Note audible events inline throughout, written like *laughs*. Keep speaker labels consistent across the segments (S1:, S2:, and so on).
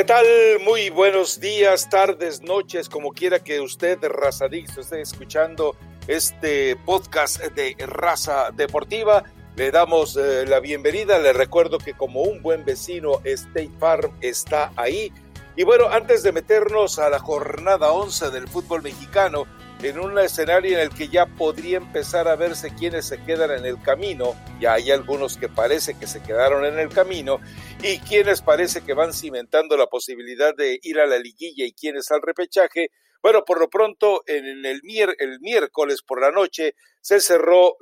S1: ¿Qué tal? Muy buenos días, tardes, noches, como quiera que usted, Razadix, esté escuchando este podcast de Raza Deportiva. Le damos eh, la bienvenida. Le recuerdo que como un buen vecino, State Farm está ahí. Y bueno, antes de meternos a la jornada 11 del fútbol mexicano, en un escenario en el que ya podría empezar a verse quiénes se quedan en el camino, ya hay algunos que parece que se quedaron en el camino, y quienes parece que van cimentando la posibilidad de ir a la liguilla y quienes al repechaje, bueno, por lo pronto, en el, el miércoles por la noche se cerró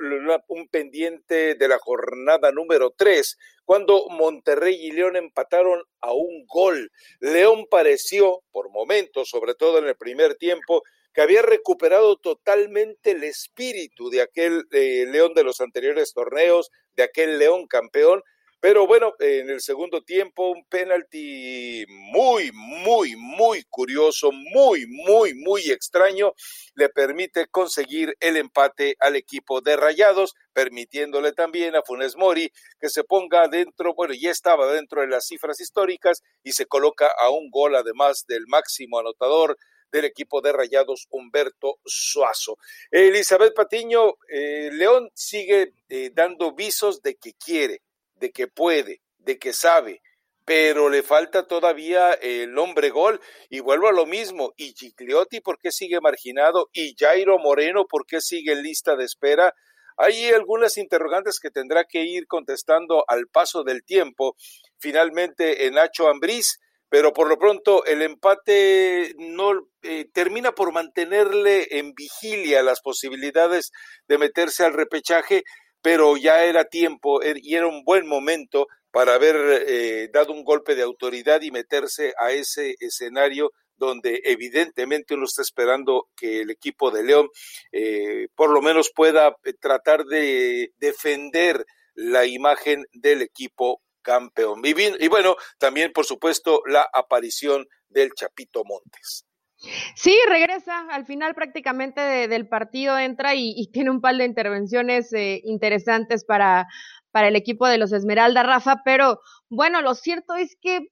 S1: un pendiente de la jornada número 3, cuando Monterrey y León empataron a un gol. León pareció, por momentos, sobre todo en el primer tiempo, que había recuperado totalmente el espíritu de aquel eh, León de los anteriores torneos, de aquel León campeón, pero bueno, en el segundo tiempo un penalti muy, muy, muy curioso, muy, muy, muy extraño, le permite conseguir el empate al equipo de Rayados, permitiéndole también a Funes Mori que se ponga dentro, bueno, ya estaba dentro de las cifras históricas y se coloca a un gol además del máximo anotador del equipo de Rayados, Humberto Suazo. Elizabeth Patiño, eh, León sigue eh, dando visos de que quiere, de que puede, de que sabe, pero le falta todavía el hombre gol. Y vuelvo a lo mismo, y Gigliotti, ¿por qué sigue marginado? Y Jairo Moreno, ¿por qué sigue en lista de espera? Hay algunas interrogantes que tendrá que ir contestando al paso del tiempo. Finalmente, en Nacho Ambriz, pero por lo pronto el empate no eh, termina por mantenerle en vigilia las posibilidades de meterse al repechaje, pero ya era tiempo er, y era un buen momento para haber eh, dado un golpe de autoridad y meterse a ese escenario donde evidentemente uno está esperando que el equipo de León eh, por lo menos pueda tratar de defender la imagen del equipo campeón. Y, bueno, también, por supuesto, la aparición del Chapito Montes.
S2: Sí, regresa al final prácticamente del partido, entra y, tiene un par de intervenciones eh, interesantes para, para el equipo de los Esmeralda, Rafa, pero bueno, lo cierto es que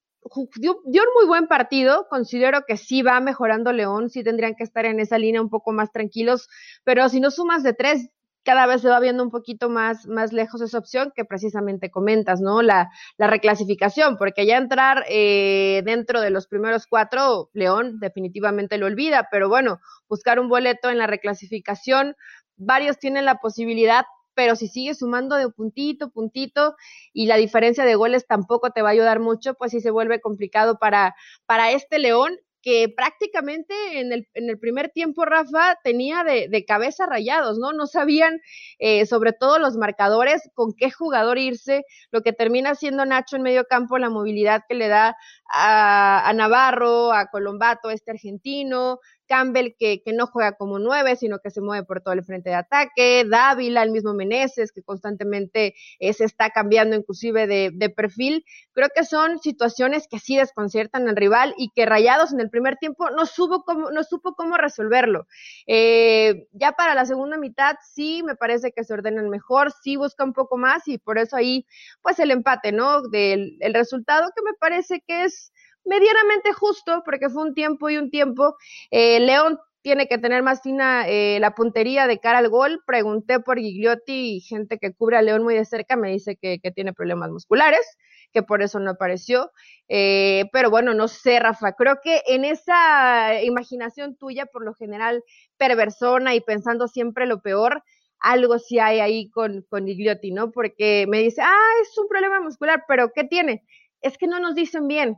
S2: dio, dio, un muy buen partido, considero que sí va mejorando León, sí tendrían que estar en esa línea un poco más tranquilos, pero si no sumas de tres, cada vez se va viendo un poquito más, más lejos esa opción que precisamente comentas, ¿no? La, la reclasificación, porque ya entrar eh, dentro de los primeros cuatro, León definitivamente lo olvida, pero bueno, buscar un boleto en la reclasificación, varios tienen la posibilidad, pero si sigues sumando de puntito, puntito, y la diferencia de goles tampoco te va a ayudar mucho, pues sí se vuelve complicado para, para este León que prácticamente en el, en el primer tiempo, Rafa, tenía de, cabeza rayados, ¿no? No sabían, eh, sobre todo los marcadores, con qué jugador irse, lo que termina siendo Nacho en medio campo, la movilidad que le da a, a Navarro, a Colombato, este argentino, Campbell que, que, no juega como nueve, sino que se mueve por todo el frente de ataque, Dávila, el mismo Meneses, que constantemente eh, se está cambiando inclusive de, de, perfil. Creo que son situaciones que sí desconciertan al rival y que Rayados en el primer tiempo no, supo cómo, no supo cómo resolverlo. Eh, ya para la segunda mitad sí me parece que se ordenan mejor, sí busca un poco más y por eso ahí pues el empate, ¿no? Del el resultado que me parece que es medianamente justo, porque fue un tiempo y un tiempo. Eh, León tiene que tener más fina eh, la puntería de cara al gol. Pregunté por Gigliotti y gente que cubre a León muy de cerca me dice que, tiene problemas musculares, que por eso no apareció. Eh, pero bueno, no sé, Rafa, creo que en esa imaginación tuya, por lo general perversona y pensando siempre lo peor, algo sí hay ahí con, con Gigliotti, ¿no? Porque me dice, ah, es un problema muscular, pero ¿qué tiene? Es que no nos dicen bien.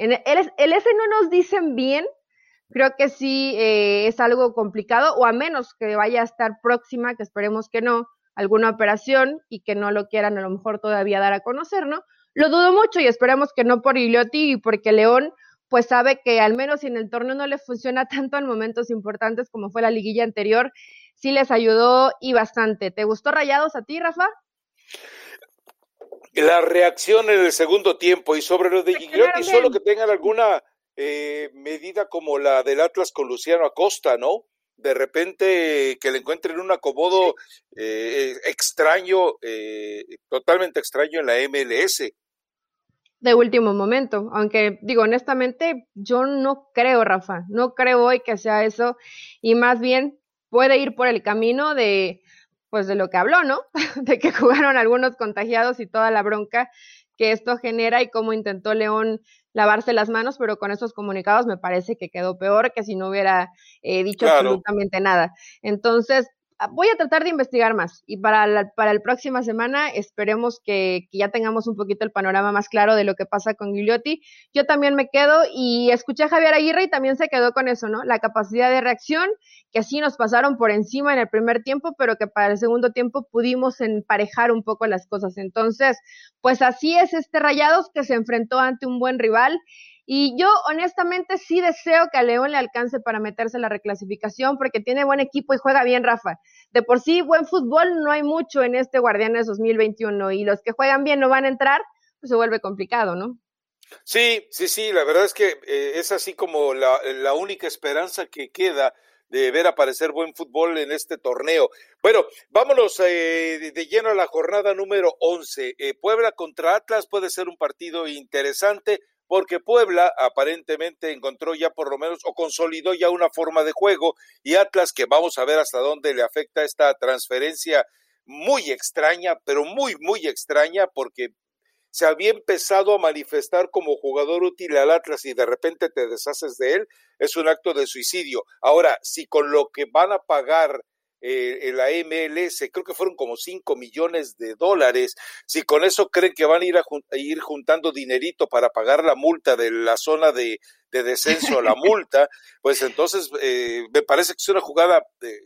S2: En el, el ese no nos dicen bien, creo que sí eh, es algo complicado, o a menos que vaya a estar próxima, que esperemos que no, alguna operación y que no lo quieran a lo mejor todavía dar a conocer, ¿no? Lo dudo mucho y esperemos que no por Ilioti y porque León pues sabe que al menos en el torneo no le funciona *laughs* tanto en momentos importantes como fue la liguilla anterior, sí les ayudó y bastante. ¿Te gustó Rayados a ti, Rafa?
S1: La reacción en el segundo tiempo y sobre lo de Gigliotti, solo que tengan alguna eh, medida como la del Atlas con Luciano Acosta, ¿no? De repente que le encuentren un acomodo eh, extraño, eh, totalmente extraño en la MLS.
S2: de último momento, aunque digo honestamente, yo no creo, Rafa, no creo hoy que sea eso y más bien puede ir por el camino de pues de lo que habló, ¿no? *laughs* De que jugaron algunos contagiados y toda la bronca que esto genera y cómo intentó León lavarse las manos, pero con esos comunicados me parece que quedó peor que si no hubiera eh, dicho absolutamente nada. Entonces, voy a tratar de investigar más y para la, para la próxima semana esperemos que, ya tengamos un poquito el panorama más claro de lo que pasa con Gigliotti. Yo también me quedo y escuché a Javier Aguirre y también se quedó con eso, ¿no? La capacidad de reacción, que así nos pasaron por encima en el primer tiempo, pero que para el segundo tiempo pudimos emparejar un poco las cosas. Entonces, pues así es este Rayados que se enfrentó ante un buen rival y yo honestamente sí deseo que a León le alcance para meterse en la reclasificación porque tiene buen equipo y juega bien, Rafa. De por sí, buen fútbol no hay mucho en este Guardianes 2021 y los que juegan bien no van a entrar, pues se vuelve complicado, ¿no?
S1: Sí, sí, sí, la verdad es que eh, es así como la, única esperanza que queda de ver aparecer buen fútbol en este torneo. Bueno, vámonos eh, de lleno a la jornada número 11. Eh, Puebla contra Atlas puede ser un partido interesante porque Puebla aparentemente encontró ya por lo menos o consolidó ya una forma de juego y Atlas que vamos a ver hasta dónde le afecta esta transferencia muy extraña, pero muy, muy extraña porque se había empezado a manifestar como jugador útil al Atlas y de repente te deshaces de él, es un acto de suicidio. Ahora, si con lo que van a pagar eh, en la MLS, creo que fueron como 5 millones de dólares. Si con eso creen que van a ir, a, ir juntando dinerito para pagar la multa de la zona de, de descenso, la *laughs* multa, pues entonces eh, me parece que es una jugada eh,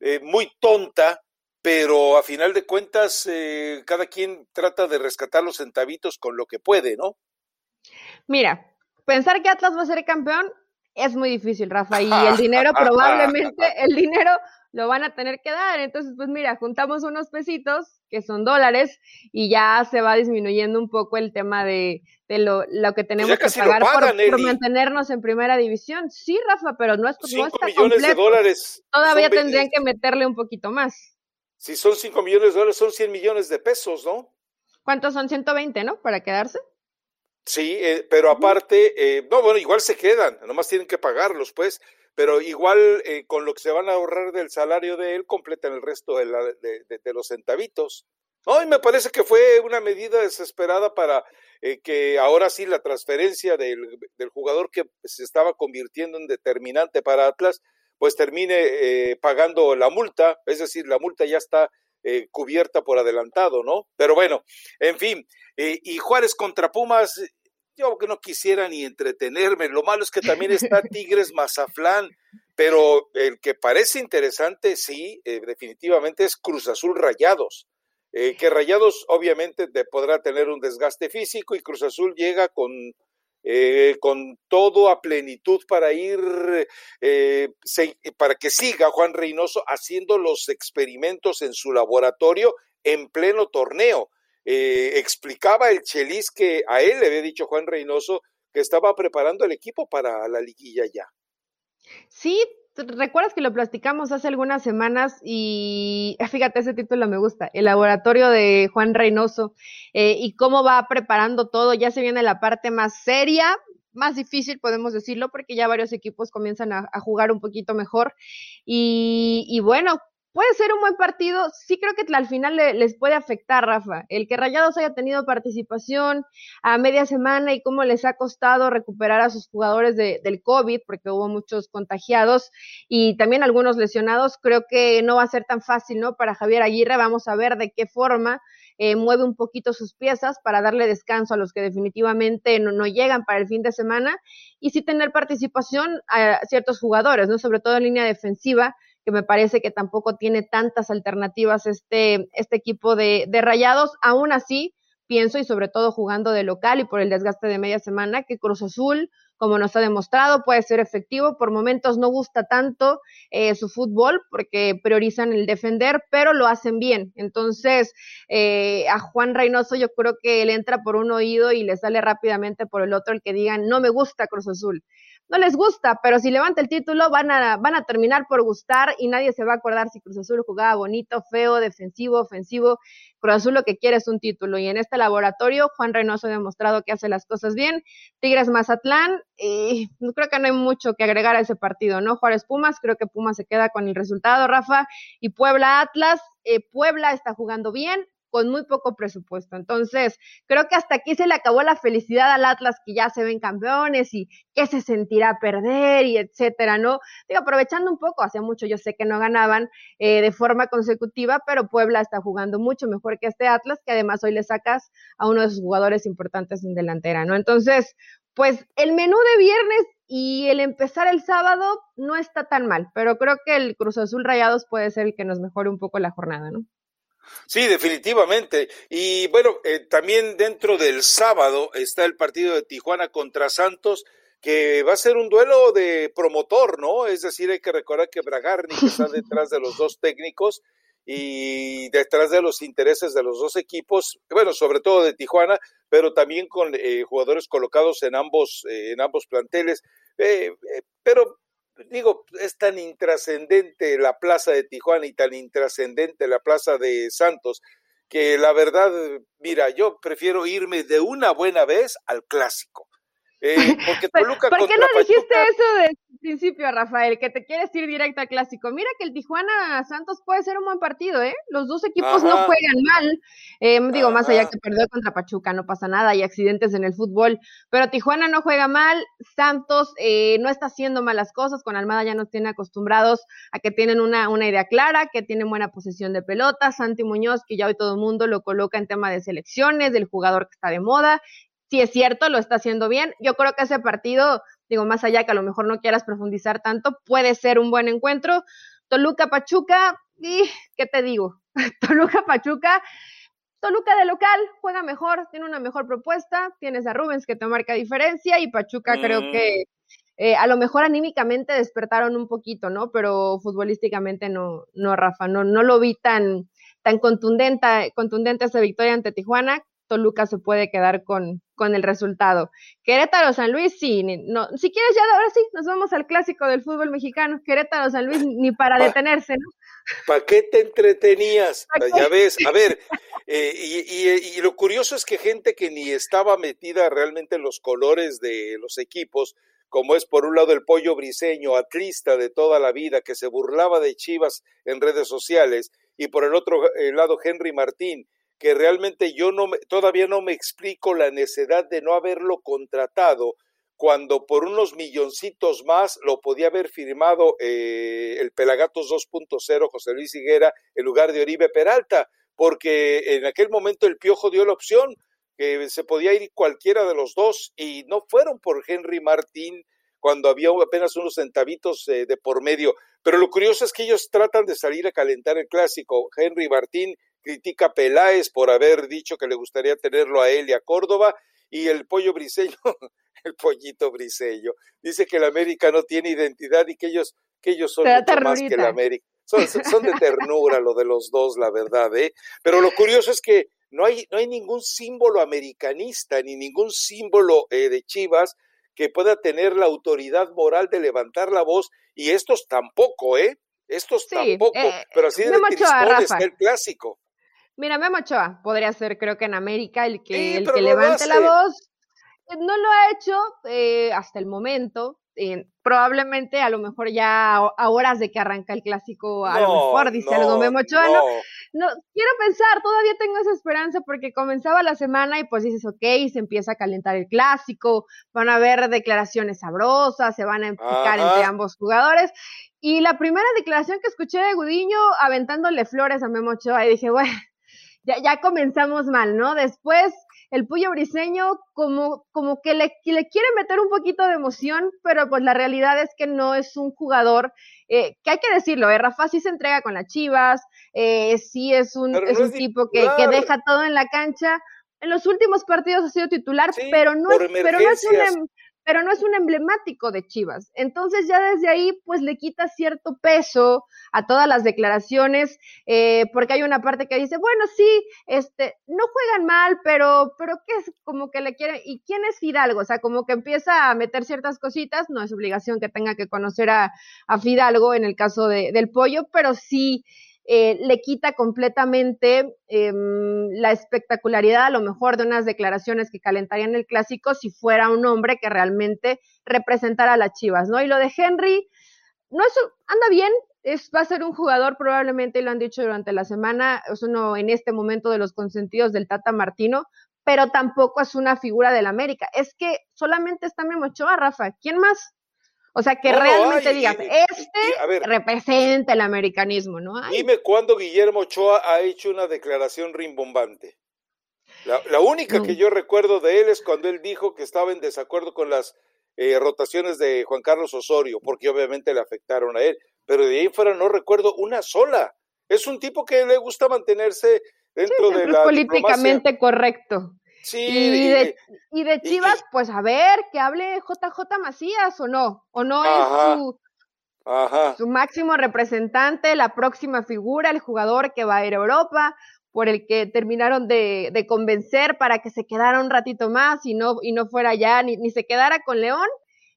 S1: eh, muy tonta, pero a final de cuentas cada quien trata de rescatar los centavitos con lo que puede, ¿no?
S2: Mira, pensar que Atlas va a ser campeón es muy difícil, Rafa, y el *laughs* dinero probablemente, *laughs* el dinero lo van a tener que dar. Entonces, pues mira, juntamos unos pesitos, que son dólares, y ya se va disminuyendo un poco el tema de, de lo, lo, que tenemos que pagar por, mantenernos en primera división. Sí, Rafa, pero no, es, no está
S1: millones de dólares.
S2: Todavía tendrían que meterle un poquito más.
S1: Si son 5 millones de dólares, son 100 millones de pesos, ¿no?
S2: ¿Cuántos son? 120, ¿no? Para quedarse.
S1: Sí, eh, pero aparte, eh, no, bueno, igual se quedan, nomás tienen que pagarlos, pues, pero igual eh, con lo que se van a ahorrar del salario de él, completan el resto de, la, de, de, los centavitos. No, y me parece que fue una medida desesperada para que ahora sí la transferencia del, del, jugador que se estaba convirtiendo en determinante para Atlas, pues termine pagando la multa, es decir, la multa ya está eh, cubierta por adelantado, ¿no? Pero bueno, en fin, eh, y Juárez contra Pumas, yo que no quisiera ni entretenerme, lo malo es que también está *laughs* Tigres Mazaflán, pero el que parece interesante, sí, eh, definitivamente es Cruz Azul Rayados. que Rayados obviamente podrá tener un desgaste físico y Cruz Azul llega con eh, con todo a plenitud para ir, eh, para que siga Juan Reynoso haciendo los experimentos en su laboratorio en pleno torneo. Eh, explicaba el Chelis que a él le había dicho Juan Reynoso que estaba preparando el equipo para la liguilla ya.
S2: Sí, recuerdas que lo platicamos hace algunas semanas y *laughs* fíjate, ese título me gusta, el laboratorio de Juan Reynoso eh, y cómo va preparando todo, ya se viene la parte más seria, más difícil, podemos decirlo, porque ya varios equipos comienzan a, a jugar un poquito mejor. Y, y, bueno, puede ser un buen partido. Sí creo que al final les puede afectar, Rafa. El que Rayados haya tenido participación a media semana y cómo les ha costado recuperar a sus jugadores de, del COVID, porque hubo muchos contagiados y también algunos lesionados, creo que no va a ser tan fácil, ¿no? Para Javier Aguirre, vamos a ver de qué forma eh, mueve un poquito sus piezas para darle descanso a los que definitivamente no, no llegan para el fin de semana y sí tener participación a ciertos jugadores, ¿no? Sobre todo en línea defensiva que me parece que tampoco tiene tantas alternativas este, este equipo de, de Rayados. Aún así, pienso, y sobre todo jugando de local y por el desgaste de media semana, que Cruz Azul, como nos ha demostrado, puede ser efectivo. Por momentos no gusta tanto eh, su fútbol porque priorizan el defender, pero lo hacen bien. Entonces, eh, a Juan Reynoso yo creo que él entra por un oído y le sale rápidamente por el otro el que digan, no me gusta Cruz Azul no les gusta, pero si levanta el título van a, van a terminar por gustar y nadie se va a acordar si Cruz Azul jugaba bonito, feo, defensivo, ofensivo. Cruz Azul lo que quiere es un título y en este laboratorio Juan Reynoso ha demostrado que hace las cosas bien. Tigres Mazatlán, y creo que no hay mucho que agregar a ese partido, ¿no? Juárez Pumas, creo que Pumas se queda con el resultado, Rafa, y Puebla Atlas, eh, Puebla está jugando bien, con muy poco presupuesto. Entonces, creo que hasta aquí se le acabó la felicidad al Atlas que ya se ven campeones y que se sentirá perder y etcétera, ¿no? Digo, aprovechando un poco, hace mucho yo sé que no ganaban eh, de forma consecutiva, pero Puebla está jugando mucho mejor que este Atlas, que además hoy le sacas a uno de sus jugadores importantes en delantera, ¿no? Entonces, pues el menú de viernes y el empezar el sábado no está tan mal, pero creo que el Cruz Azul Rayados puede ser el que nos mejore un poco la jornada, ¿no?
S1: Sí, definitivamente. Y bueno, eh, también dentro del sábado está el partido de Tijuana contra Santos, que va a ser un duelo de promotor, ¿no? Es decir, hay que recordar que Bragarni está *laughs* detrás de los dos técnicos y detrás de los intereses de los dos equipos, bueno, sobre todo de Tijuana, pero también con eh, jugadores colocados en ambos, eh, en ambos planteles. pero digo, es tan intrascendente la plaza de Tijuana y tan intrascendente la plaza de Santos, que la verdad, mira, yo prefiero irme de una buena vez al clásico.
S2: Eh, *laughs* porque Toluca ¿Por qué no dijiste eso desde el principio, Rafael? Que te quieres ir directo al clásico. Mira que el Tijuana Santos puede ser un buen partido, ¿eh? Los dos equipos no juegan mal. Eh, digo, más allá que perdió contra Pachuca, no pasa nada, hay accidentes en el fútbol. Pero Tijuana no juega mal, Santos eh, no está haciendo malas cosas. Con Almada ya nos tiene acostumbrados a que tienen una, una idea clara, que tienen buena posesión de pelota. Santi Muñoz, que ya hoy todo el mundo lo coloca en tema de selecciones, del jugador que está de moda si es cierto, lo está haciendo bien. Yo creo que ese partido, digo, más allá que a lo mejor no quieras profundizar tanto, puede ser un buen encuentro. Toluca Pachuca, y ¿qué te digo? *laughs* Toluca Pachuca, Toluca de local juega mejor, tiene una mejor propuesta, tienes a Rubens que te marca diferencia y Pachuca creo mm. que eh, a lo mejor anímicamente despertaron un poquito, ¿no? Pero futbolísticamente no, no, Rafa, no, no lo vi tan, tan contundente, contundente esa victoria ante Tijuana. Toluca se puede quedar con, con el resultado. Querétaro San Luis, sí, no, si quieres ya ahora sí, nos vamos al clásico del fútbol mexicano, Querétaro San Luis ni para detenerse, ¿no?
S1: ¿Para qué te entretenías? Ya ves, a ver, eh, y, y, lo curioso es que gente que ni estaba metida realmente en los colores de los equipos, como es por un lado el pollo briseño, atlista de toda la vida, que se burlaba de Chivas en redes sociales, y por el otro lado Henry Martín, que realmente yo no todavía no me explico la necesidad de no haberlo contratado cuando por unos milloncitos más lo podía haber firmado eh, el Pelagatos 2.0 José Luis Higuera en lugar de Oribe Peralta, porque en aquel momento el Piojo dio la opción que se podía ir cualquiera de los dos y no fueron por Henry Martín cuando había apenas unos centavitos eh, de por medio. Pero lo curioso es que ellos tratan de salir a calentar el clásico. Henry Martín critica a Peláez por haber dicho que le gustaría tenerlo a él y a Córdoba, y el pollo briseño, *laughs* el pollito briseño, dice que el América no tiene identidad y que ellos, que ellos son mucho más que el América. Son, son, de ternura lo de los dos, la verdad, ¿eh? Pero lo curioso es que no hay, no hay ningún símbolo americanista ni ningún símbolo eh, de Chivas que pueda tener la autoridad moral de levantar la voz y estos tampoco, ¿eh? Estos tampoco, eh, pero así de tristones, el clásico.
S2: Mira, Memo Ochoa podría ser, creo que en América, el que, el que levante la voz. Eh, no lo ha hecho eh, hasta el momento. Eh, probablemente, a lo mejor ya a horas de que arranca el clásico, a lo mejor dice algo Memo Ochoa. No, no, quiero pensar, todavía tengo esa esperanza porque comenzaba la semana y pues dices, ok, se empieza a calentar el clásico, van a haber declaraciones sabrosas, se van a empicar entre ambos jugadores. Y la primera declaración que escuché de Gudiño aventándole flores a Memo Ochoa y dije, bueno ya, ya comenzamos mal, ¿no? Después el Puyo Briseño como, como que le, le, quiere meter un poquito de emoción, pero pues la realidad es que no es un jugador, eh, que hay que decirlo, ¿eh? Rafa sí se entrega con las chivas, eh, sí es un, es un tipo que, que, deja todo en la cancha. En los últimos partidos ha sido titular, pero no, es, pero no es una pero no es un emblemático de Chivas. Entonces ya desde ahí pues le quita cierto peso a todas las declaraciones, eh, porque hay una parte que dice, bueno, sí, este, no juegan mal, pero, pero ¿qué es? Como que le quieren, ¿y quién es Fidalgo? O sea, como que empieza a meter ciertas cositas, no es obligación que tenga que conocer a, a Fidalgo en el caso de, del pollo, pero sí eh, le quita completamente em, la espectacularidad a lo mejor de unas declaraciones que calentarían el clásico si fuera un hombre que realmente representara a las Chivas, ¿no? Y lo de Henry, no es, anda bien, es, va a ser un jugador probablemente, y lo han dicho durante la semana, es uno en este momento de los consentidos del Tata Martino, pero tampoco es una figura del América. Es que solamente está Memo Ochoa, Rafa. ¿Quién más? O sea, que realmente digas, este representa el americanismo, ¿no?
S1: Dime cuándo Guillermo Ochoa ha hecho una declaración rimbombante. La, única que yo recuerdo de él es cuando él dijo que estaba en desacuerdo con las eh, rotaciones de Juan Carlos Osorio, porque obviamente le afectaron a él, pero de ahí fuera no recuerdo una sola. Es un tipo que le gusta mantenerse dentro de la
S2: políticamente correcto. Sí, y de, y de Chivas, pues a ver, que hable JJ Macías o no, o no es su, su máximo representante, la próxima figura, el jugador que va a ir a Europa, por el que terminaron de, de convencer para que se quedara un ratito más y no, y no fuera ya, ni, ni se quedara con León,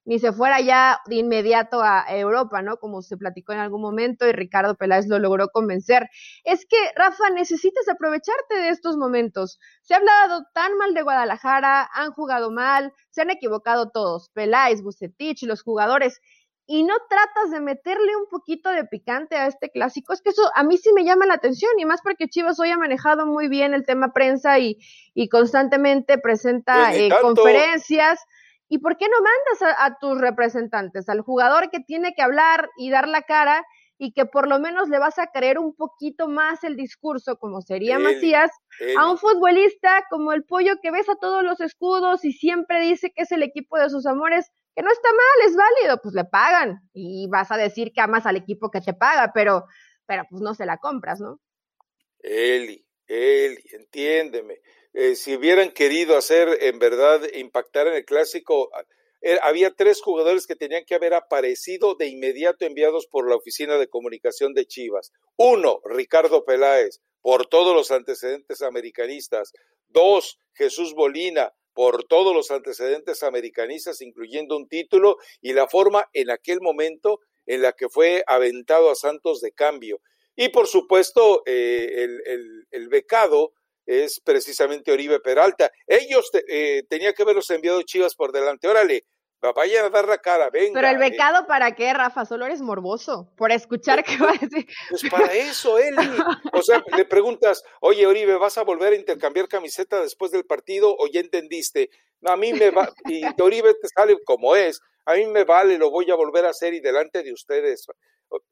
S2: ni se fuera ya de inmediato a Europa, ¿no? Como se platicó en algún momento y Ricardo Peláez lo logró convencer. Es que, Rafa, necesitas aprovecharte de estos momentos. Se ha hablado tan mal de Guadalajara, han jugado mal, se han equivocado todos, Peláez, Bucetich, los jugadores, y no tratas de meterle un poquito de picante a este clásico, es que eso a mí sí me llama la atención, y más porque Chivas hoy ha manejado muy bien el tema prensa y, y constantemente presenta eh, conferencias ¿Y por qué no mandas a, tus representantes, al jugador que tiene que hablar y dar la cara y que por lo menos le vas a creer un poquito más el discurso, como sería Macías, a un futbolista como el pollo que ves a todos los escudos y siempre dice que es el equipo de sus amores, que no está mal, es válido, pues le pagan y vas a decir que amas al equipo que te paga, pero, pero pues no se la compras, ¿no?
S1: Eli, Eli, entiéndeme. Eh, si hubieran querido hacer en verdad impactar en el clásico, ah, eh, había tres jugadores que tenían que haber aparecido de inmediato enviados por la oficina de comunicación de Chivas. Uno, Ricardo Peláez, por todos los antecedentes americanistas. Dos, Jesús Bolina, por todos los antecedentes americanistas, incluyendo un título y la forma en aquel momento en la que fue aventado a Santos de cambio. Y por supuesto, eh, el, el becado es precisamente Oribe Peralta. Ellos eh, tenían que haberlos enviado Chivas por delante. Órale, vayan a dar la cara, venga.
S2: Pero el eh. becado, ¿para qué, Rafa? Solo eres morboso, por escuchar qué va a decir.
S1: Pues para eso, Eli. O sea, le preguntas, oye, Oribe, ¿vas a volver a intercambiar camiseta después del partido o ya entendiste? No, a mí me va, y Oribe te sale como es, a mí me vale, lo voy a volver a hacer y delante de ustedes.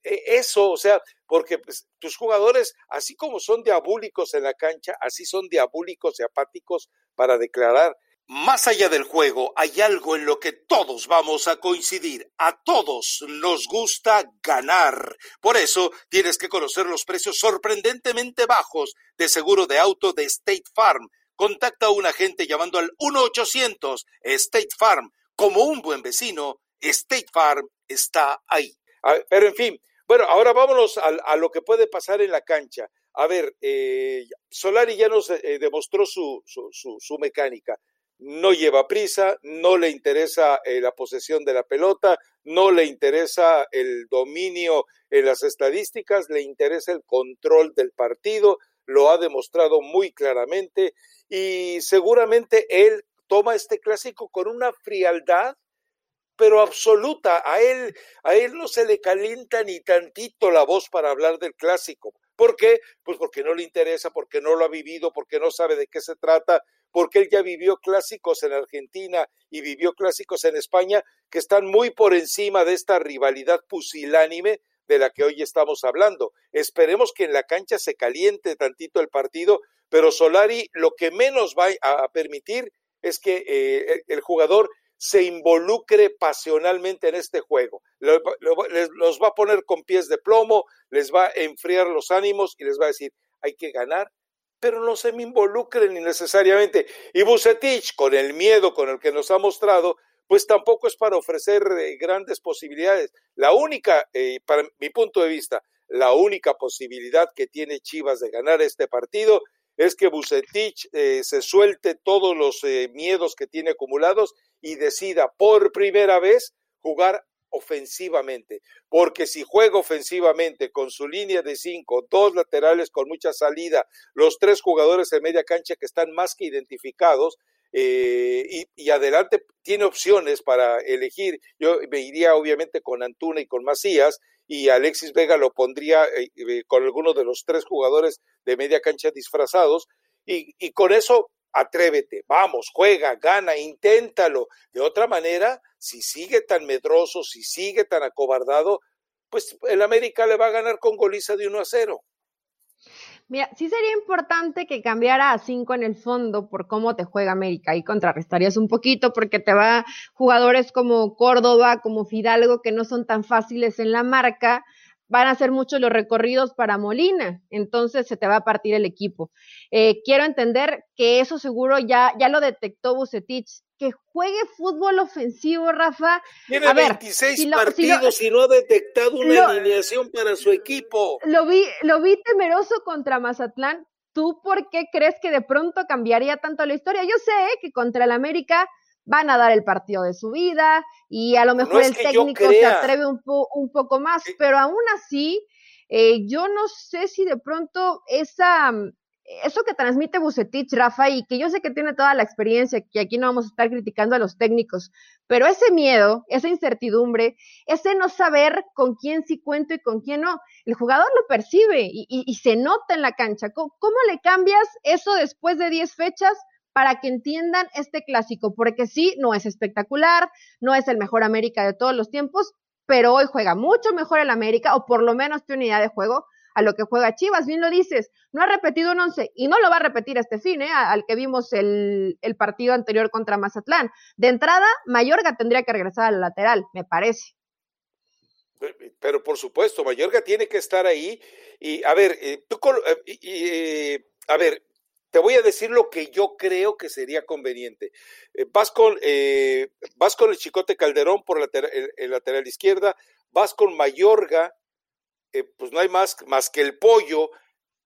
S1: E, eso, o sea, porque pues, tus jugadores, así como son diabólicos en la cancha, así son diabólicos y apáticos para declarar. Más allá del juego, hay algo en lo que todos vamos a coincidir. A todos nos gusta ganar. Por eso tienes que conocer los precios sorprendentemente bajos de seguro de auto de State Farm. Contacta a un agente llamando al 1-800 State Farm. Como un buen vecino, State Farm está ahí. Pero en fin, bueno, ahora vámonos a, lo que puede pasar en la cancha. A ver, eh, Solari ya nos eh, demostró su, su, su, mecánica. No lleva prisa, no le interesa eh, la posesión de la pelota, no le interesa el dominio en las estadísticas, le interesa el control del partido, lo ha demostrado muy claramente y seguramente él toma este clásico con una frialdad pero absoluta. A él, a él no se le calienta ni tantito la voz para hablar del clásico. ¿Por qué? Pues porque no le interesa, porque no lo ha vivido, porque no sabe de qué se trata, porque él ya vivió clásicos en Argentina y vivió clásicos en España que están muy por encima de esta rivalidad pusilánime de la que hoy estamos hablando. Esperemos que en la cancha se caliente tantito el partido, pero Solari lo que menos va a permitir es que eh, el jugador se involucre pasionalmente en este juego. Los va a poner con pies de plomo, les va a enfriar los ánimos y les va a decir, hay que ganar, pero no se me involucren innecesariamente. Y Bucetich, con el miedo con el que nos ha mostrado, pues tampoco es para ofrecer eh, grandes posibilidades. La única, eh, para mi punto de vista, la única posibilidad que tiene Chivas de ganar este partido es que Bucetich eh, se suelte todos los miedos que tiene acumulados y decida por primera vez jugar ofensivamente, porque si juega ofensivamente con su línea de cinco, dos laterales con mucha salida, los tres jugadores de media cancha que están más que identificados, eh, y, adelante tiene opciones para elegir. Yo me iría obviamente con Antuna y con Macías y Alexis Vega lo pondría eh, eh, con alguno de los tres jugadores de media cancha disfrazados y, y con eso atrévete, vamos, juega, gana, inténtalo. De otra manera, si sigue tan medroso, si sigue tan acobardado, pues el América le va a ganar con goliza de 1 a 0.
S2: Mira, sí sería importante que cambiara a 5 en el fondo por cómo te juega América. y contrarrestarías un poquito porque te va jugadores como Córdoba, como Fidalgo, que no son tan fáciles en la marca, van a ser muchos los recorridos para Molina, entonces se te va a partir el equipo. Eh, quiero entender que eso seguro ya, ya lo detectó Bucetich, que juegue fútbol ofensivo, Rafa.
S1: Tiene a 26 partidos y no ha detectado una alineación para su equipo.
S2: Lo vi, lo vi temeroso contra Mazatlán. ¿Tú por qué crees que de pronto cambiaría tanto la historia? Yo sé que contra el América van a dar el partido de su vida y a lo mejor el técnico se atreve un, un, poco más, pero aún así, eh, yo no sé si de pronto esa, eso que transmite Bucetich, Rafa, y que yo sé que tiene toda la experiencia, que aquí no vamos a estar criticando a los técnicos, pero ese miedo, esa incertidumbre, ese no saber con quién sí cuento y con quién no, el jugador lo percibe y, se nota en la cancha. ¿Cómo, ¿Cómo, le cambias eso después de 10 fechas? Para que entiendan este clásico, porque sí, no es espectacular, no es el mejor América de todos los tiempos, pero hoy juega mucho mejor el América, o por lo menos tiene unidad de juego a lo que juega Chivas, bien lo dices, no ha repetido un once y no lo va a repetir este fin, ¿eh? al que vimos el, partido anterior contra Mazatlán. De entrada, Mayorga tendría que regresar al lateral, me parece.
S1: Pero por supuesto, Mayorga tiene que estar ahí. Y a ver, eh, tú, eh, eh, a ver, te voy a decir lo que yo creo que sería conveniente. Eh, vas, con, eh, vas con el Chicote Calderón por el, lateral izquierda, vas con Mayorga, eh, pues no hay más, más que el pollo,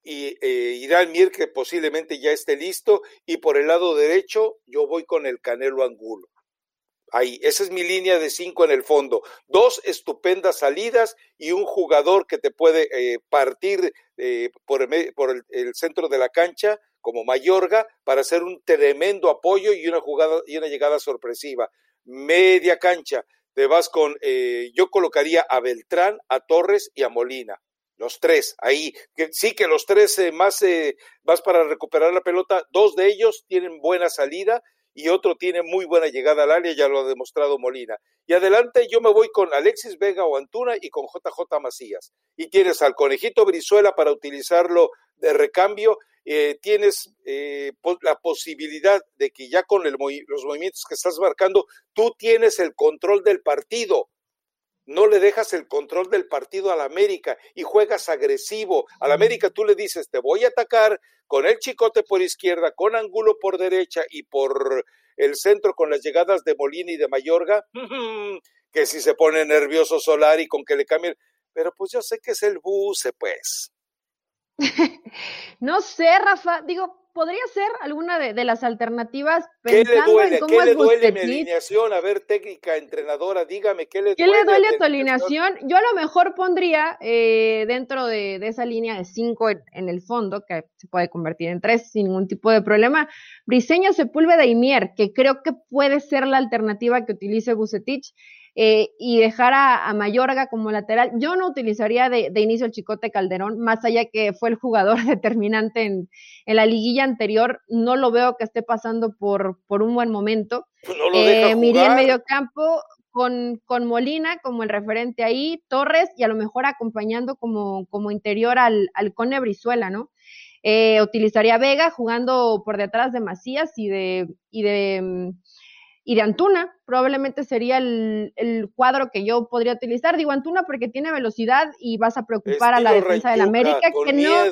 S1: y irá el Mier que posiblemente ya esté listo, y por el lado derecho yo voy con el Canelo Angulo. Ahí, esa es mi línea de cinco en el fondo. Dos estupendas salidas y un jugador que te puede partir por, el, centro de la cancha como Mayorga para hacer un tremendo apoyo y una jugada y una llegada sorpresiva. Media cancha, te vas con, eh, yo colocaría a Beltrán, a Torres y a Molina. Los tres, ahí. Sí que los tres eh, más, eh, para recuperar la pelota. Dos de ellos tienen buena salida y otro tiene muy buena llegada al área, ya lo ha demostrado Molina. Y adelante yo me voy con Alexis Vega o Antuna y con JJ Macías. Y tienes al conejito Brizuela para utilizarlo de recambio. Eh, tienes eh, la posibilidad de que ya con los movimientos que estás marcando, tú tienes el control del partido. No le dejas el control del partido al América y juegas agresivo. Al América tú le dices, te voy a atacar con el chicote por izquierda, con Angulo por derecha y por el centro con las llegadas de Molina y de Mayorga, que si se pone nervioso Solari con que le cambien, pero pues yo sé que es el buce, pues. *laughs*
S2: no sé, Rafa, digo, podría ser alguna de, las alternativas
S1: pensando ¿Qué le duele? ¿Qué le duele mi alineación? A ver, técnica, entrenadora, dígame, ¿qué le
S2: ¿Qué duele? le duele a tu alineación? Yo a lo mejor pondría eh, dentro de, esa línea de cinco en, el fondo, que se puede convertir en tres sin ningún tipo de problema, Briseño, Sepúlveda y Mier, que creo que puede ser la alternativa que utilice Bucetich. Eh, y dejar a, Mayorga como lateral. Yo no utilizaría de, inicio el Chicote Calderón, más allá que fue el jugador *laughs* determinante en, la liguilla anterior, no lo veo que esté pasando por, por un buen momento.
S1: Pues no lo eh,
S2: en medio campo con, con, Molina como el referente ahí, Torres y a lo mejor acompañando como, como interior al, al Cone Brizuela, ¿no? Eh, utilizaría Vega jugando por detrás de Macías y de, y de mm, y de Antuna, probablemente sería el, cuadro que yo podría utilizar. Digo Antuna porque tiene velocidad y vas a preocupar a la defensa del América, que no,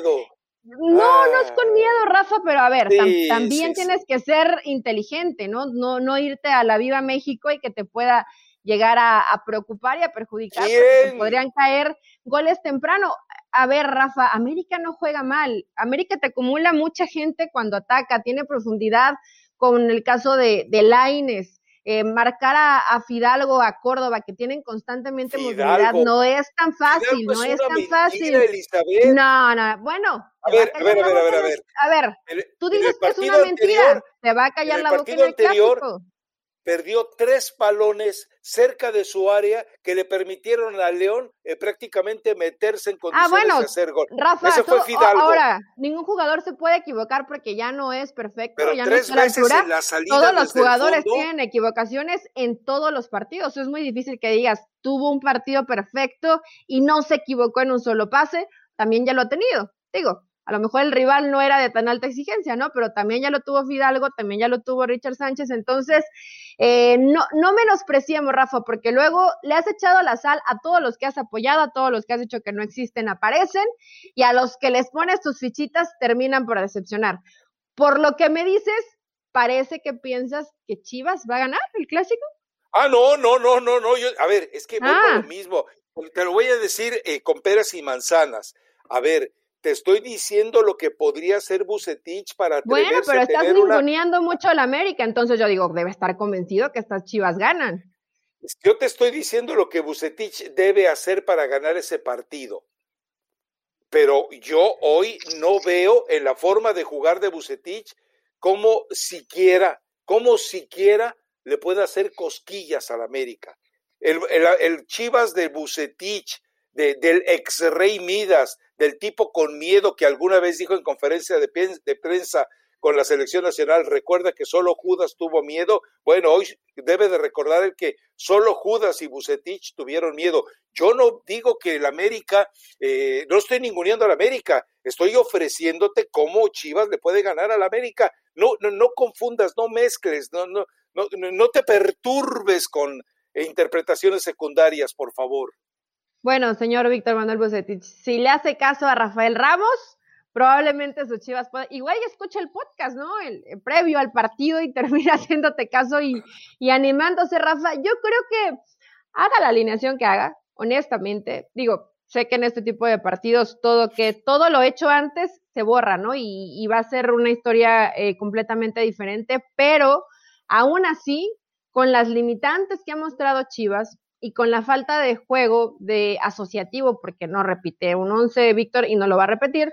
S2: No, no es con miedo, Rafa, pero a ver, también tienes que ser inteligente, ¿no? ¿no? No irte a la Viva México y que te pueda llegar a, preocupar y a perjudicar, porque podrían caer goles temprano. A ver, Rafa, América no juega mal. América te acumula mucha gente cuando ataca, tiene profundidad, con el caso de, de Laines. Eh, marcar a, Fidalgo, a Córdoba, que tienen constantemente movilidad, no es tan fácil, no es, tan fácil. No, no, bueno.
S1: A ver, a ver, a ver, a ver,
S2: a ver. tú dices que es una mentira, te va a callar la boca en el anterior, clásico
S1: perdió tres balones cerca de su área que le permitieron a León eh, prácticamente meterse en
S2: ah,
S1: condiciones de hacer gol.
S2: Rafa, Ese fue Fidalgo. Ahora, ningún jugador se puede equivocar porque ya no es perfecto, Pero ya tres no es veces en la salida Todos los jugadores tienen equivocaciones en todos los partidos. Es muy difícil que digas, tuvo un partido perfecto y no se equivocó en un solo pase. También ya lo ha tenido. Digo, a lo mejor el rival no era de tan alta exigencia, ¿no? Pero también ya lo tuvo Fidalgo, también ya lo tuvo Richard Sánchez, entonces eh, no, no menospreciemos, Rafa, porque luego le has echado la sal a todos los que has apoyado, a todos los que has dicho que no existen, aparecen, y a los que les pones tus fichitas terminan por decepcionar. Por lo que me dices, parece que piensas que Chivas va a ganar el clásico.
S1: Ah, no, no, no, no, no. Yo, a ver, es que voy ah. lo mismo. Te lo voy a decir eh, con peras y manzanas. A ver, te estoy diciendo lo que podría ser Bucetich para
S2: Bueno, pero estás ninguneando mucho al América, entonces yo digo, debe estar convencido que estas Chivas ganan.
S1: Yo te estoy diciendo lo que Bucetich debe hacer para ganar ese partido. Pero yo hoy no veo en la forma de jugar de Bucetich cómo siquiera, cómo siquiera le puede hacer cosquillas al América. El, el Chivas de Bucetich, del ex rey Midas, del tipo con miedo que alguna vez dijo en conferencia de, prensa con la selección nacional, recuerda que solo Judas tuvo miedo. Bueno, hoy debe de recordar el que solo Judas y Bucetich tuvieron miedo. Yo no digo que el América, eh, no estoy ninguneando al América, estoy ofreciéndote cómo Chivas le puede ganar al América. No, no, no confundas, no mezcles, no, no, no, no te perturbes con interpretaciones secundarias, por favor.
S2: Bueno, señor Víctor Manuel Bucetich, si le hace caso a Rafael Ramos, probablemente sus chivas pueda, igual escucha el podcast, ¿no? El, previo al partido y *laughs* termina haciéndote caso y, y animándose, Rafa. Yo creo que haga la alineación que haga, honestamente. Digo, sé que en este tipo de partidos todo que todo lo hecho antes se borra, ¿no? Y, va a ser una historia eh, completamente diferente, pero aún así, con las limitantes que ha mostrado Chivas, y con la falta de juego de asociativo, porque no repite un 11 Víctor y no lo va a repetir,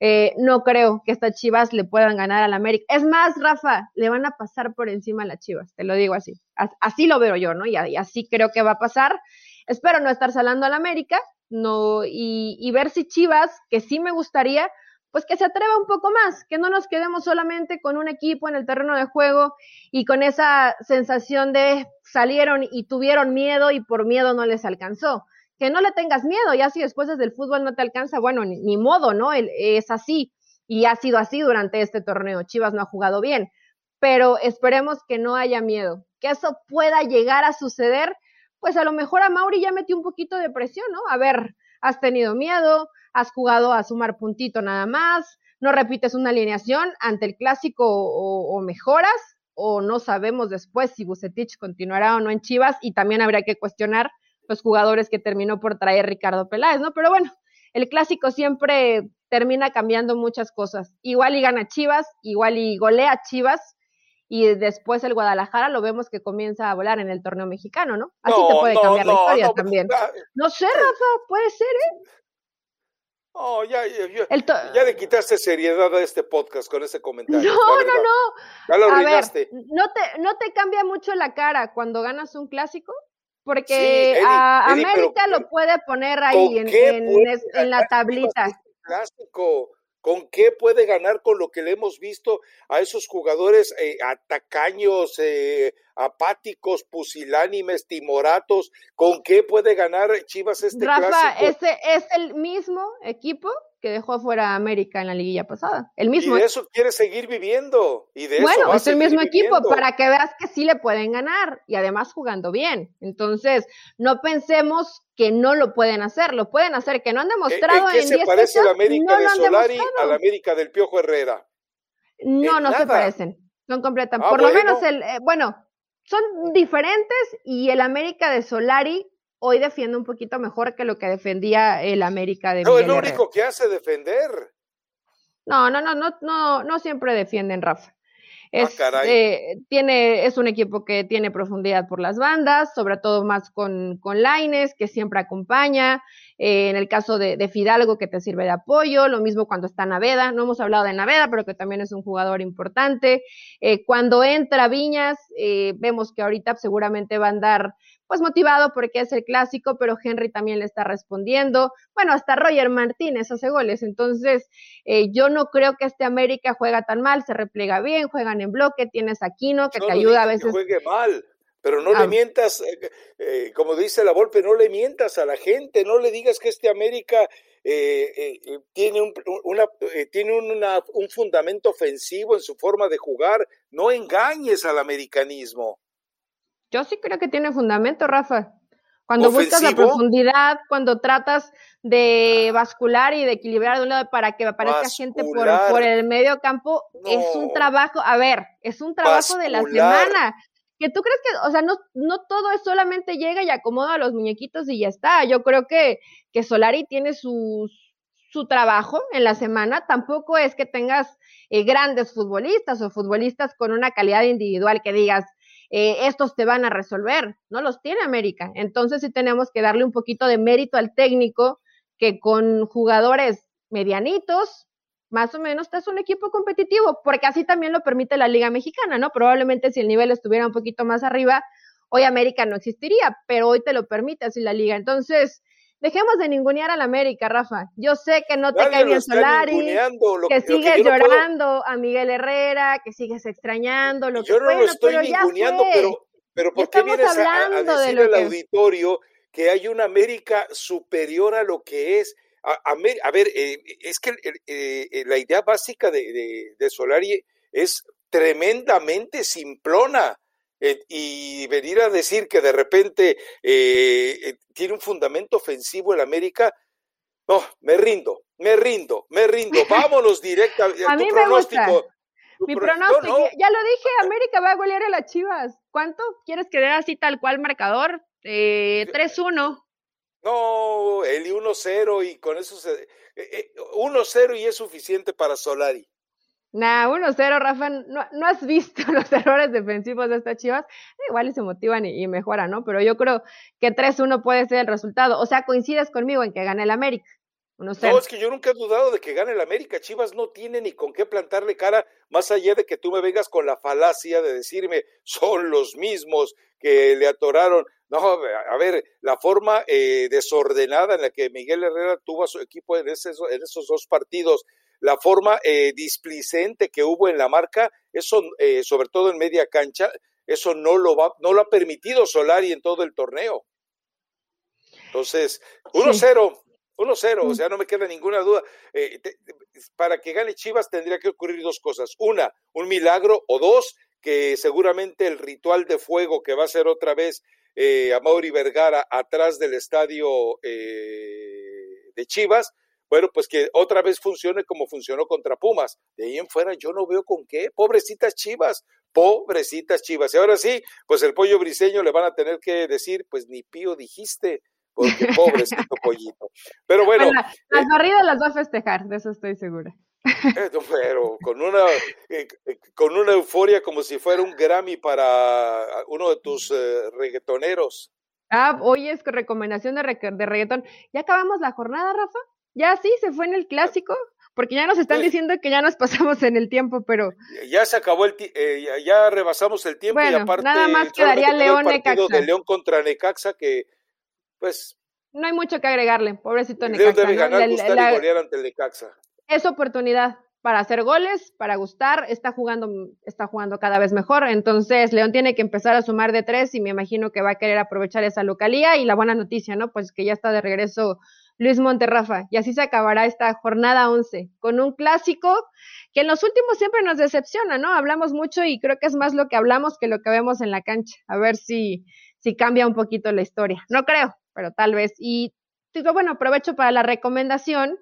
S2: eh, no creo que estas Chivas le puedan ganar al América. Es más, Rafa, le van a pasar por encima a las Chivas, te lo digo así. Así lo veo yo, ¿no? Y, así creo que va a pasar. Espero no estar salando al América, no, y, y ver si Chivas, que sí me gustaría, pues que se atreva un poco más, que no nos quedemos solamente con un equipo en el terreno de juego y con esa sensación de salieron y tuvieron miedo y por miedo no les alcanzó. Que no le tengas miedo, ya si después desde el fútbol no te alcanza, bueno, ni, modo, ¿no? Es así y ha sido así durante este torneo. Chivas no ha jugado bien, pero esperemos que no haya miedo, que eso pueda llegar a suceder, pues a lo mejor a Mauri ya metió un poquito de presión, ¿no? A ver, has tenido miedo, has jugado a sumar puntito nada más, no repites una alineación ante el clásico o, mejoras, o no sabemos después si Bucetich continuará o no en Chivas, y también habría que cuestionar los jugadores que terminó por traer Ricardo Peláez, ¿no? Pero bueno, el clásico siempre termina cambiando muchas cosas. Igual y gana Chivas, igual y golea Chivas, y después el Guadalajara lo vemos que comienza a volar en el torneo mexicano, ¿no? Así te puede cambiar la historia también. No sé, Rafa, puede ser, ¿eh?
S1: Oh, ya, ya, ya, le quitaste seriedad a este podcast con ese comentario.
S2: No, no, no.
S1: Ya lo arruinaste.
S2: ¿no, te, ¿No te cambia mucho la cara cuando ganas un clásico? Porque a América lo puede poner ahí en, en, la tablita.
S1: Clásico. ¿Con qué puede ganar con lo que le hemos visto a esos jugadores eh, atacaños, eh, apáticos, pusilánimes, timoratos? ¿Con qué puede ganar Chivas este
S2: Rafa, ese es el mismo equipo que dejó fuera a América en la liguilla pasada. El mismo.
S1: Y de eso quiere seguir viviendo. Y de
S2: bueno,
S1: eso
S2: es el mismo equipo para que veas que sí le pueden ganar y además jugando bien. Entonces, no pensemos que no lo pueden hacer, lo pueden hacer, que no han demostrado
S1: ¿En, qué se parece la América de Solari a la América del Piojo Herrera?
S2: No, no se parecen. Son completamente. Ah, por lo menos el, eh, bueno, son diferentes y el América de Solari hoy defiende un poquito mejor que lo que defendía el América de
S1: No, es lo único que hace defender.
S2: No, no, no, no, no, no siempre defienden, Rafa. Ah, es, eh, tiene, es un equipo que tiene profundidad por las bandas, sobre todo más con, con Laines, que siempre acompaña. Eh, en el caso de, Fidalgo, que te sirve de apoyo. Lo mismo cuando está Naveda. No hemos hablado de Naveda, pero que también es un jugador importante. Eh, cuando entra Viñas, vemos que ahorita seguramente va a andar pues motivado porque es el clásico, pero Henry también le está respondiendo. Bueno, hasta Roger Martínez hace goles, entonces eh, yo no creo que este América juega tan mal, se repliega bien, juegan en bloque, tienes a Aquino que te ayuda a veces.
S1: Que juegue mal. Pero no le ah. mientas, eh, eh, como dice la Volpe, no le mientas a la gente, no le digas que este América tiene, un, una, tiene un fundamento ofensivo en su forma de jugar. No engañes al americanismo.
S2: Yo sí creo que tiene fundamento, Rafa. Cuando buscas la profundidad, cuando tratas de bascular y de equilibrar de un lado para que aparezca gente por, por, el medio campo, es un trabajo, a ver, es un trabajo de la semana. Que tú crees que, o sea, no, no todo es solamente llega y acomoda a los muñequitos y ya está. Yo creo que, que Solari tiene su, su trabajo en la semana. Tampoco es que tengas eh, grandes futbolistas o futbolistas con una calidad individual que digas, eh, estos te van a resolver. No los tiene América. Entonces sí tenemos que darle un poquito de mérito al técnico que con jugadores medianitos, más o menos, te es un equipo competitivo, porque así también lo permite la Liga Mexicana, ¿no? Probablemente si el nivel estuviera un poquito más arriba, hoy América no existiría, pero hoy te lo permite así la Liga. Entonces, Dejemos de ningunear al América, Rafa. Yo sé que no te cae bien Solari, que, sigues llorando a Miguel Herrera, que sigues extrañando lo
S1: yo
S2: que
S1: no lo estoy ninguneando, pero, pero ¿por qué vienes a, decir al auditorio que hay una América superior a lo que es? A, ver, eh, es que eh, la idea básica de, de Solari es tremendamente simplona. Eh, y venir a decir que de repente eh, eh, tiene un fundamento ofensivo el América, no, me rindo, me rindo, me rindo. *laughs* Vámonos directamente.
S2: a mí me gusta. Mi pronóstico, ya lo dije, América va a golear a las Chivas. ¿Cuánto quieres que dé así tal cual marcador? Eh, 3-1.
S1: No, el 1-0 y con eso se... 1-0 y es suficiente para Solari.
S2: Nah, 1-0, Rafa, no, no, has visto *laughs* los errores defensivos de estas chivas, igual y se motivan y, mejoran, ¿no? Pero yo creo que 3-1 puede ser el resultado. O sea, coincides conmigo en que gane el América.
S1: No, es que yo nunca he dudado de que gane el América. Chivas no tiene ni con qué plantarle cara, más allá de que tú me vengas con la falacia de decirme son los mismos que le atoraron. No, a ver, la forma eh, desordenada en la que Miguel Herrera tuvo a su equipo en, en esos dos partidos, la forma eh, displicente que hubo en la marca, eso, eh, sobre todo en media cancha, eso no lo, va, no lo ha permitido Solari en todo el torneo. Entonces, 1-0, 1-0, o mm. sea, no me queda ninguna duda. Eh, para que gane Chivas tendría que ocurrir dos cosas. Una, un milagro, o dos, que seguramente el ritual de fuego que va a ser otra vez a Mauri Vergara atrás del estadio de Chivas, bueno, pues que otra vez funcione como funcionó contra Pumas. De ahí en fuera yo no veo con qué. Pobrecitas chivas, pobrecitas chivas. Y ahora sí, pues el pollo briseño le van a tener que decir, pues ni pío dijiste, porque *laughs* pobrecito pollito. Pero bueno.
S2: las eh, barridas las va a festejar, de eso estoy segura.
S1: Eh, pero con una, eh, con una euforia como si fuera un Grammy para uno de tus reggaetoneros.
S2: Ah, hoy es recomendación de, de reggaetón. ¿Ya acabamos la jornada, Rafa? Ya sí, se fue en el clásico, porque ya nos están pues diciendo que ya nos *laughs* pasamos en el tiempo, pero...
S1: Ya se acabó el eh, ya rebasamos el tiempo y aparte...
S2: nada más quedaría León Necaxa.
S1: de León contra Necaxa que, pues...
S2: No hay mucho que agregarle, pobrecito Necaxa.
S1: León debe ganar, y ante el Necaxa.
S2: Es oportunidad para hacer goles, para gustar, está jugando, está jugando cada vez mejor. Entonces, León tiene que empezar a sumar de tres y me imagino que va a querer aprovechar esa localía. Y la buena noticia, ¿no? Pues que ya está de regreso Luis Monterrafa. Y así se acabará esta jornada 11 con un clásico que en los últimos siempre nos decepciona, ¿no? Hablamos mucho y creo que es más lo que hablamos que lo que vemos en la cancha. A ver si, si cambia un poquito la historia. No creo, pero tal vez. Y digo, bueno, aprovecho para la recomendación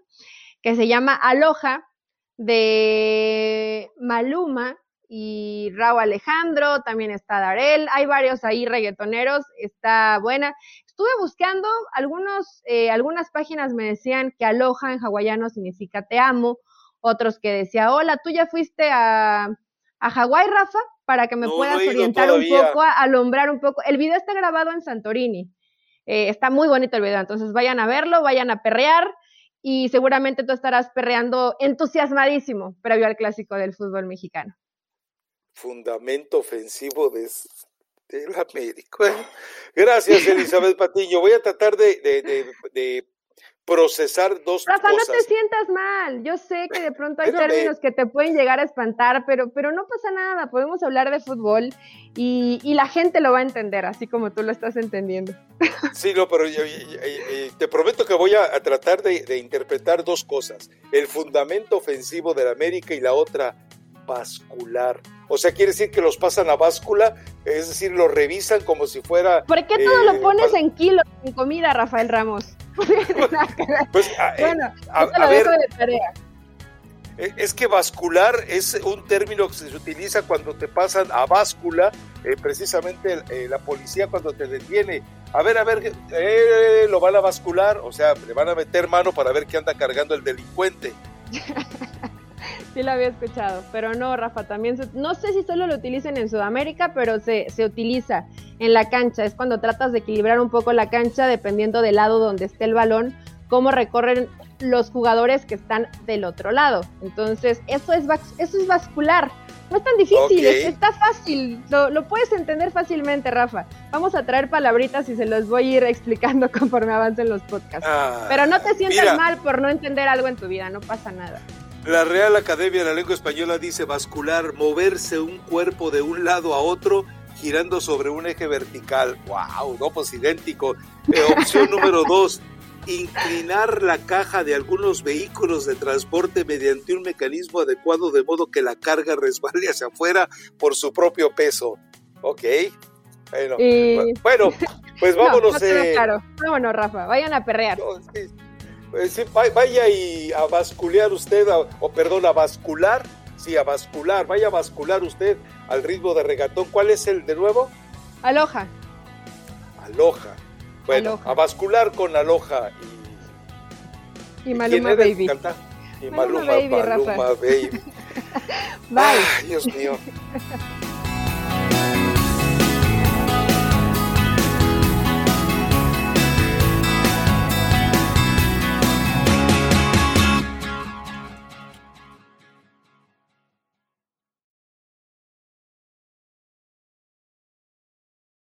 S2: que se llama Aloha de Maluma y Raúl Alejandro, también está Darel, hay varios ahí reggaetoneros, está buena. Estuve buscando, algunos, eh, algunas páginas me decían que aloha en hawaiano significa te amo, otros que decía, hola, tú ya fuiste a, a Hawái, Rafa, para que me puedas orientar un poco, alumbrar un poco. El video está grabado en Santorini, eh, está muy bonito el video, entonces vayan a verlo, vayan a perrear y seguramente tú estarás perreando entusiasmadísimo previo al clásico del fútbol mexicano.
S1: Fundamento ofensivo de, del América. Gracias, Elizabeth Patiño. Voy a tratar de, procesar dos
S2: Rafa,
S1: cosas.
S2: no te sientas mal. Yo sé que de pronto hay *laughs* términos que te pueden llegar a espantar, pero, pero no pasa nada. Podemos hablar de fútbol y, la gente lo va a entender, así como tú lo estás entendiendo. *laughs*
S1: Sí, no, pero te prometo que voy a, tratar de, interpretar dos cosas. El fundamento ofensivo del América y la otra, vascular. O sea, quiere decir que los pasan a báscula, es decir, los revisan como si fuera...
S2: ¿Por qué todo lo eh, pones en kilos en comida, Rafael Ramos? *laughs*
S1: pues, ah, eh, bueno, a, ver, de tarea. E, es que vascular es un término que se utiliza cuando te pasan a báscula, eh, precisamente la policía cuando te detiene. A ver, a ver, lo van a bascular, o sea, le van a meter mano para ver qué anda cargando el delincuente. *laughs* *laughs*
S2: Sí lo había escuchado, pero no, Rafa, también, no sé si solo lo utilicen en Sudamérica, pero se, se utiliza en la cancha. Es cuando tratas de equilibrar un poco la cancha dependiendo del lado donde esté el balón, cómo recorren los jugadores que están del otro lado. Entonces, eso es, eso es vascular. No es tan difícil, está fácil, lo, puedes entender fácilmente, Rafa. Vamos a traer palabritas y se los voy a ir explicando *laughs* conforme avancen los podcasts. Ah, Pero no te sientas mal por no entender algo en tu vida, no pasa nada.
S1: La Real Academia de la Lengua Española dice vascular, moverse un cuerpo de un lado a otro girando sobre un eje vertical. ¡Wow! No, pues idéntico. Eh, opción *laughs* número dos, inclinar la caja de algunos vehículos de transporte mediante un mecanismo adecuado de modo que la carga resbale hacia afuera por su propio peso. Ok. Bueno, bueno pues *laughs* vámonos.
S2: Eh. claro. Vámonos, Rafa. Vayan a perrear.
S1: Pues vaya y a basculear usted, o perdón, a bascular, sí, a bascular, vaya a bascular usted al ritmo de regatón. ¿Cuál es el de nuevo?
S2: Aloja.
S1: Aloja. Bueno, a bascular con Aloja
S2: y... Y Maluma Baby.
S1: Y Maluma, Maluma Baby. Maluma Baby. *laughs*
S2: Bye.
S1: Ay, Dios mío. *laughs*